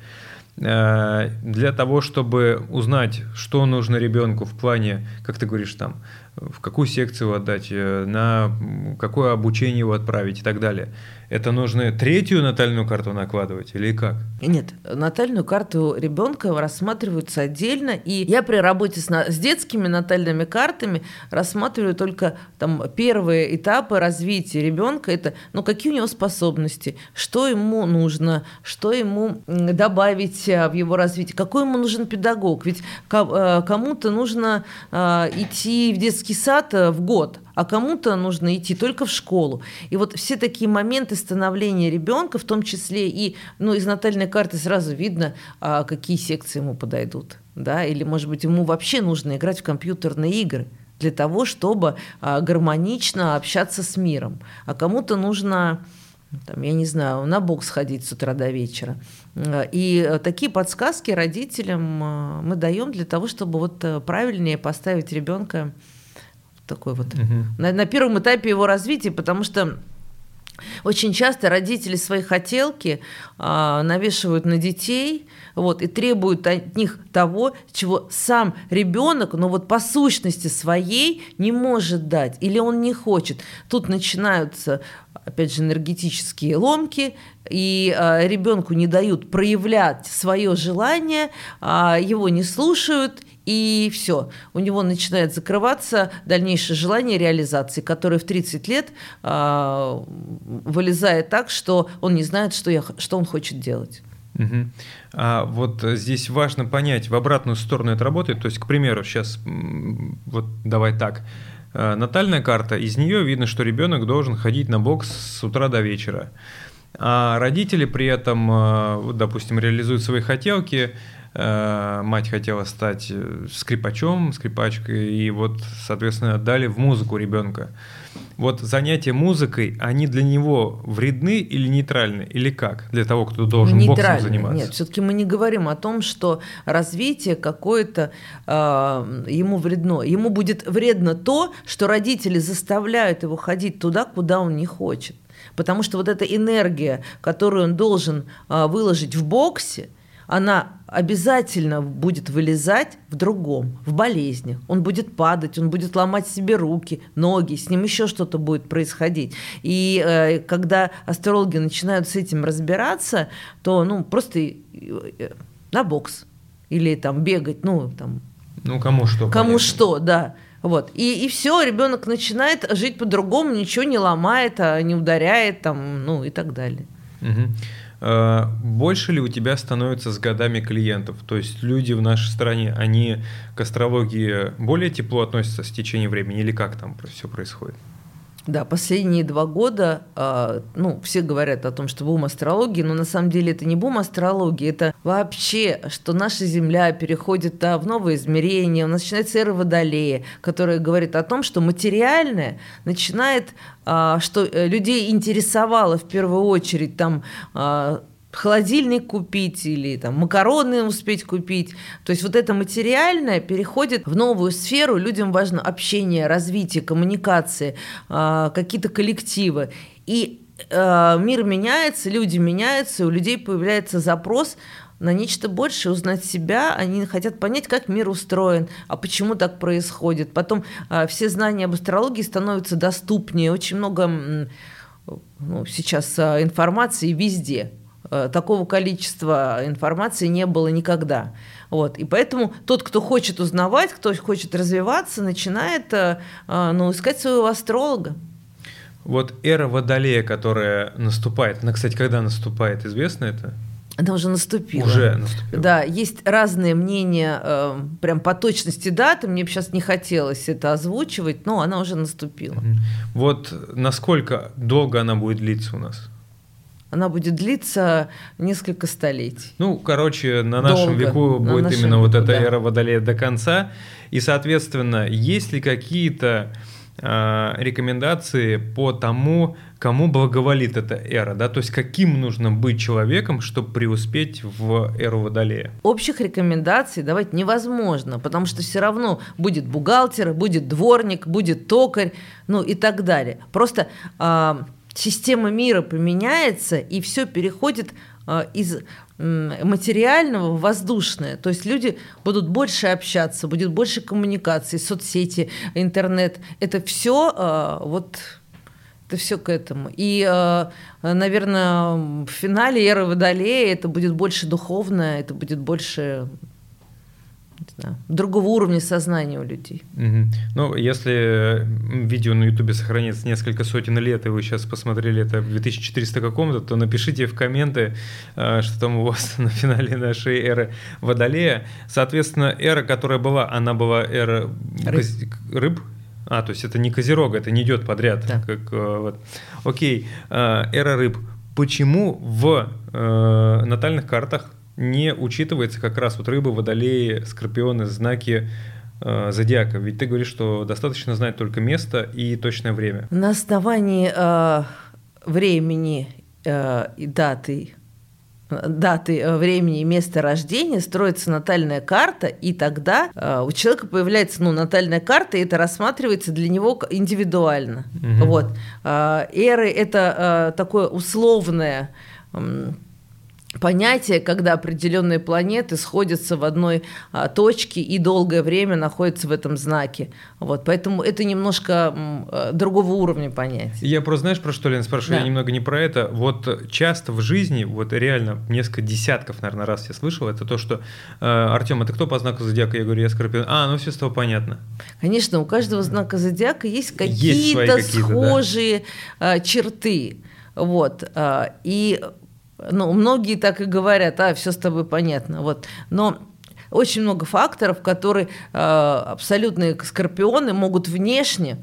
А, для того, чтобы узнать, что нужно ребенку в плане, как ты говоришь, там, в какую секцию отдать, э, на какое обучение его отправить и так далее. Это нужно третью натальную карту накладывать или как? Нет, натальную карту ребенка рассматриваются отдельно, и я при работе с, с детскими натальными картами рассматриваю только там первые этапы развития ребенка. Это, ну, какие у него способности, что ему нужно, что ему добавить э, в его развитие, какой ему нужен педагог. Ведь э, кому-то нужно идти в детский сад э, в год, а кому-то нужно идти только в школу. И вот все такие моменты становления ребенка, в том числе и ну, из натальной карты сразу видно, а, какие секции ему подойдут. Да? Или, может быть, ему вообще нужно играть в компьютерные игры для того, чтобы а, гармонично общаться с миром. А кому-то нужно там, я не знаю, на бокс ходить с утра до вечера. И такие подсказки родителям э, мы даем для того, чтобы вот э, правильнее поставить ребенка такой вот угу. на, на первом этапе его развития, потому что очень часто родители свои хотелки а, навешивают на детей, вот, и требуют от них того, чего сам ребенок, но вот по сущности своей не может дать, или он не хочет. Тут начинаются, опять же, энергетические ломки, и а, ребенку не дают проявлять свое желание, а, его не слушают, и все. У него начинает закрываться дальнейшее желание реализации, которое в 30 лет э, вылезает так, что он не знает, что, я, что он хочет делать. Угу. А вот здесь важно понять, в обратную сторону это работает. То есть, к примеру, сейчас вот давай так. Э, натальная карта, из нее видно, что ребенок должен ходить на бокс с утра до вечера. А родители при этом, э, допустим, реализуют свои хотелки, мать хотела стать э, скрипачом, скрипачкой, и вот, соответственно, дали в музыку ребенка. Вот занятия музыкой, они для него вредны или нейтральны, или как? Для того, кто должен боксом заниматься? Нет, все-таки мы не говорим о том, что развитие какое-то э, ему вредно. Ему будет вредно то, что родители заставляют его ходить туда, куда он не хочет. Потому что вот эта энергия, которую он должен э, выложить в боксе, она обязательно будет вылезать в другом, в болезнях. Он будет падать, он будет ломать себе руки, ноги, с ним еще что-то будет происходить. И э, когда астрологи начинают с этим разбираться, то ну, просто э, на бокс или там бегать, ну там. Ну кому что. Кому понятно. что, да. Вот. И, и все, ребенок начинает жить по-другому, ничего не ломает, а не ударяет, там, ну и так далее. Угу. Э, больше ли у тебя становится с годами клиентов? То есть люди в нашей стране, они к астрологии более тепло относятся с течением времени или как там все происходит? Да, последние два года, э, ну, все говорят о том, что бум астрологии, но на самом деле это не бум астрологии, это вообще, что наша Земля переходит да, в новое измерение, у нас начинается эра Водолея, которая говорит о том, что материальное начинает, э, что людей интересовало в первую очередь там э, холодильник купить или там макароны успеть купить. То есть вот это материальное переходит в новую сферу. Людям важно общение, развитие, коммуникации, а, какие-то коллективы. И а, мир меняется, люди меняются, у людей появляется запрос на нечто большее, узнать себя, они хотят понять, как мир устроен, а почему так происходит. Потом э, все знания об астрологии становятся доступнее, очень много ну, сейчас информации везде. Э, такого количества информации не было никогда. Вот. И поэтому тот, кто хочет узнавать, кто хочет развиваться, начинает э, э, ну, искать своего астролога. Вот эра Водолея, которая наступает, она, кстати, когда наступает, известно это? Она уже наступила. Уже наступила. Да, есть разные мнения, э, прям по точности даты. Мне бы сейчас не хотелось это озвучивать, но она уже наступила. Вот насколько долго она будет длиться у нас? Она будет длиться несколько столетий. Ну, короче, на нашем Долго. веку будет нашем именно веку, вот эта да. эра Водолея до конца. И, соответственно, есть ли какие-то э, рекомендации по тому, кому благоволит эта эра, да, то есть каким нужно быть человеком, чтобы преуспеть в эру Водолея? Общих рекомендаций давать невозможно, потому что все равно будет бухгалтер, будет дворник, будет токарь, ну и так далее. Просто э, система мира поменяется, и все переходит э, из материального в воздушное. То есть люди будут больше общаться, будет больше коммуникации, соцсети, интернет. Это все э, вот это все к этому. И, э, наверное, в финале Эры Водолея это будет больше духовное, это будет больше знаю, другого уровня сознания у людей. Угу. Ну, если видео на Ютубе сохранится несколько сотен лет, и вы сейчас посмотрели это в 2400 каком-то, то напишите в комменты, э, что там у вас на финале нашей эры Водолея. Соответственно, эра, которая была, она была эра рыб. рыб? А, то есть это не Козерога, это не идет подряд. Да. Как, э, вот. Окей, э, эра рыб. Почему в натальных картах не учитывается как раз вот рыбы, водолеи, скорпионы, знаки э, зодиака? Ведь ты говоришь, что достаточно знать только место и точное время. На основании э, времени э, и даты даты э, времени и места рождения строится натальная карта, и тогда э, у человека появляется ну, натальная карта, и это рассматривается для него индивидуально. Угу. Вот. Э, эры – это э, такое условное понятие, когда определенные планеты сходятся в одной а, точке и долгое время находятся в этом знаке. Вот, поэтому это немножко м, а, другого уровня понятия. Я просто, знаешь, про что, Лен, спрашиваю, да. я немного не про это. Вот часто в жизни, вот реально несколько десятков, наверное, раз я слышал, это то, что э, Артем, это кто по знаку зодиака? Я говорю, я Скорпион. А, ну все с того понятно. Конечно, у каждого знака зодиака есть какие-то какие схожие да. черты. Вот. И ну, многие так и говорят, а, все с тобой понятно. Вот. Но очень много факторов, которые э, абсолютные скорпионы могут внешне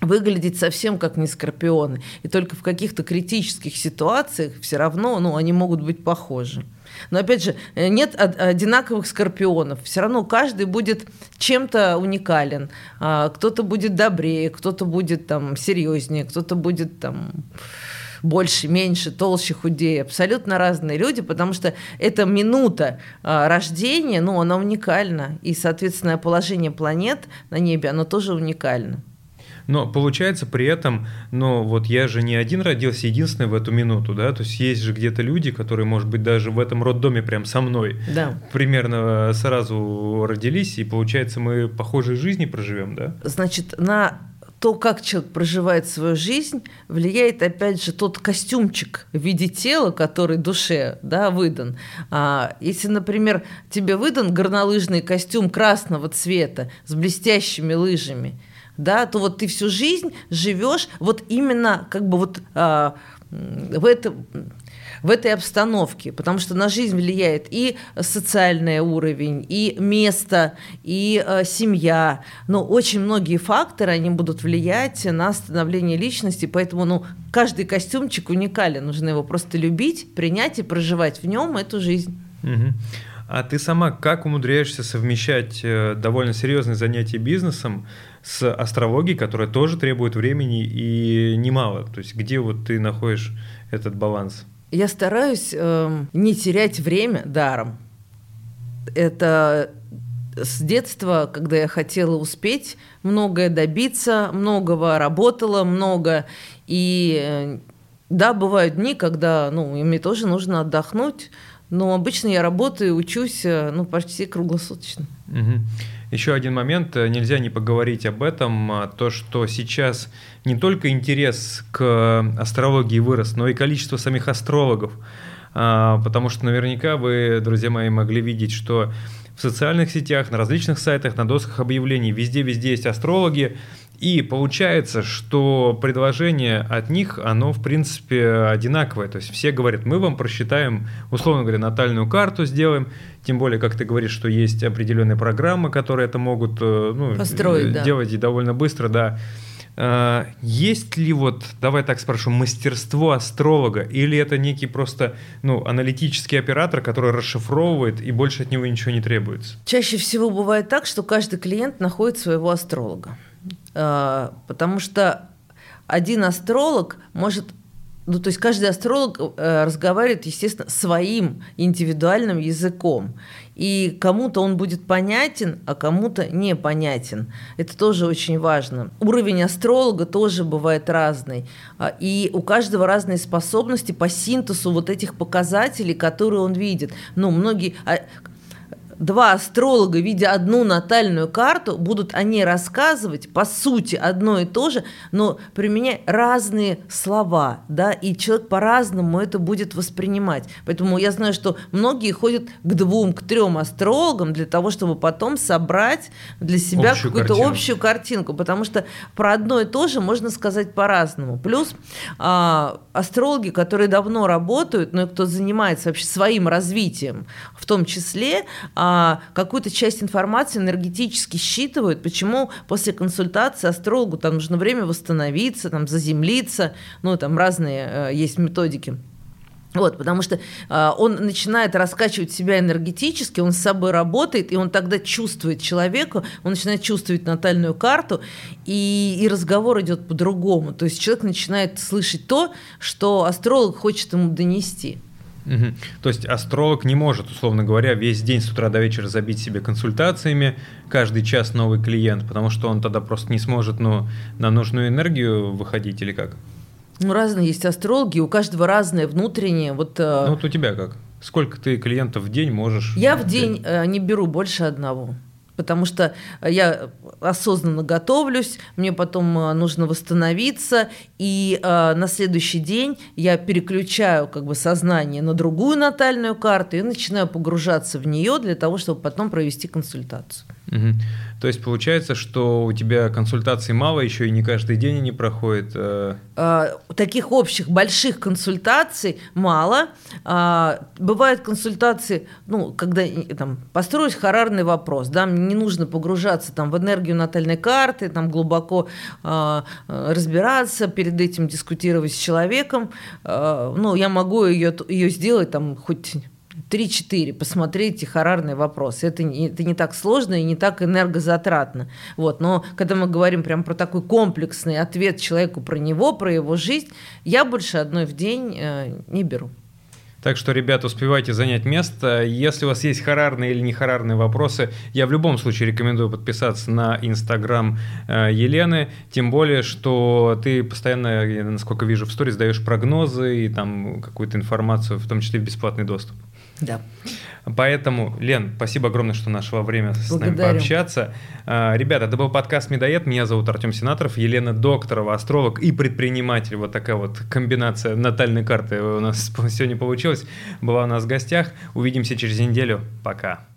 выглядеть совсем как не скорпионы. И только в каких-то критических ситуациях все равно ну, они могут быть похожи. Но опять же, э, нет одинаковых скорпионов. Все равно каждый будет чем-то уникален. А, кто-то будет добрее, кто-то будет там серьезнее, кто-то будет там больше, меньше, толще, худее. Абсолютно разные люди, потому что эта минута а, рождения, ну, она уникальна. И, соответственно, положение планет на небе, оно тоже уникально. Но получается при этом, ну вот я же не один родился единственный в эту минуту, да, то есть есть же где-то люди, которые, может быть, даже в этом роддоме прям со мной да. примерно сразу родились, и получается мы похожие жизни проживем, да? Значит, на то, как человек проживает свою жизнь, влияет, опять же, тот костюмчик в виде тела, который душе да, выдан. А, если, например, тебе выдан горнолыжный костюм красного цвета с блестящими лыжами, да, то вот ты всю жизнь живешь вот именно как бы вот а, в этом в этой обстановке, потому что на жизнь влияет и социальный уровень, и место, и э, семья. Но очень многие факторы, они будут влиять на становление личности, поэтому ну, каждый костюмчик уникален, нужно его просто любить, принять и проживать в нем эту жизнь. Угу. А ты сама как умудряешься совмещать э, довольно серьезные занятия бизнесом с астрологией, которая тоже требует времени и немало? То есть где вот ты находишь этот баланс? Я стараюсь э, не терять время даром. Это с детства, когда я хотела успеть многое добиться, многого работала, много. И э, да, бывают дни, когда ну, мне тоже нужно отдохнуть, но обычно я работаю, учусь э, ну, почти круглосуточно. Угу. Еще один момент, э, нельзя не поговорить об этом, а, то, что сейчас не только интерес к астрологии вырос, но и количество самих астрологов, а, потому что наверняка вы, друзья мои, могли видеть, что в социальных сетях, на различных сайтах, на досках объявлений, везде-везде есть астрологи, и получается, что предложение от них, оно в принципе одинаковое. То есть все говорят, мы вам просчитаем, условно говоря, натальную карту сделаем. Тем более, как ты говоришь, что есть определенные программы, которые это могут э, ну, Построить, да. делать и довольно быстро, да. А, есть ли вот, давай так спрошу, мастерство астролога, или это некий просто ну, аналитический оператор, который расшифровывает и больше от него ничего не требуется? Чаще всего бывает так, что каждый клиент находит своего астролога. А, потому что один астролог может ну, то есть каждый астролог э, разговаривает, естественно, своим индивидуальным языком. И кому-то он будет понятен, а кому-то непонятен. Это тоже очень важно. Уровень астролога тоже бывает разный. А, и у каждого разные способности по синтезу вот этих показателей, которые он видит. Ну, многие а, два астролога, видя одну натальную карту, будут о ней рассказывать, по сути, одно и то же, но применяя разные слова, да, и человек по-разному это будет воспринимать. Поэтому я знаю, что многие ходят к двум, к трем астрологам для того, чтобы потом собрать для себя какую-то общую картинку, потому что про одно и то же можно сказать по-разному. Плюс а, астрологи, которые давно работают, ну, и кто занимается вообще своим развитием, в том числе, а, а, какую-то часть информации энергетически считывают, почему после консультации астрологу там нужно время восстановиться, там заземлиться, ну там разные э, есть методики. Вот, потому что э, он начинает раскачивать себя энергетически, он с собой работает, и он тогда чувствует человека, он начинает чувствовать натальную карту, и, и разговор идет по-другому. То есть человек начинает слышать то, что астролог хочет ему донести. Угу. То есть астролог не может, условно говоря, весь день с утра до вечера забить себе консультациями, каждый час новый клиент, потому что он тогда просто не сможет ну, на нужную энергию выходить или как? Ну, разные есть астрологи, у каждого разное внутреннее. Вот, э, ну, вот у тебя как? Сколько ты клиентов в день можешь? Я в день э, не беру больше одного потому что я осознанно готовлюсь, мне потом э, нужно восстановиться, и э, на следующий день я переключаю как бы сознание на другую натальную карту и начинаю погружаться в нее для того, чтобы потом провести консультацию. Угу. То есть получается, что у тебя консультаций мало, еще и не каждый день они проходят. Э... А, таких общих больших консультаций мало. А, бывают консультации, ну, когда там построить харарный вопрос, да, мне не нужно погружаться там в энергию натальной карты, там глубоко а, разбираться, перед этим дискутировать с человеком. А, ну, я могу ее, ее сделать там хоть 3-4 посмотреть харарный вопрос. Это, это не так сложно и не так энергозатратно. Вот. Но когда мы говорим прям про такой комплексный ответ человеку про него, про его жизнь, я больше одной в день э, не беру. Так что, ребята, успевайте занять место. Если у вас есть харарные или не харарные вопросы, я в любом случае рекомендую подписаться на Инстаграм э, Елены. Тем более, что ты постоянно, насколько вижу, в сторис даешь прогнозы и там какую-то информацию, в том числе бесплатный доступ. Да. Поэтому, Лен, спасибо огромное, что нашла время с Благодарю. нами пообщаться. А, ребята, это был подкаст «Медоед». Меня зовут Артем Сенаторов, Елена Докторова, астролог и предприниматель. Вот такая вот комбинация натальной карты у нас сегодня получилась. Была у нас в гостях. Увидимся через неделю. Пока.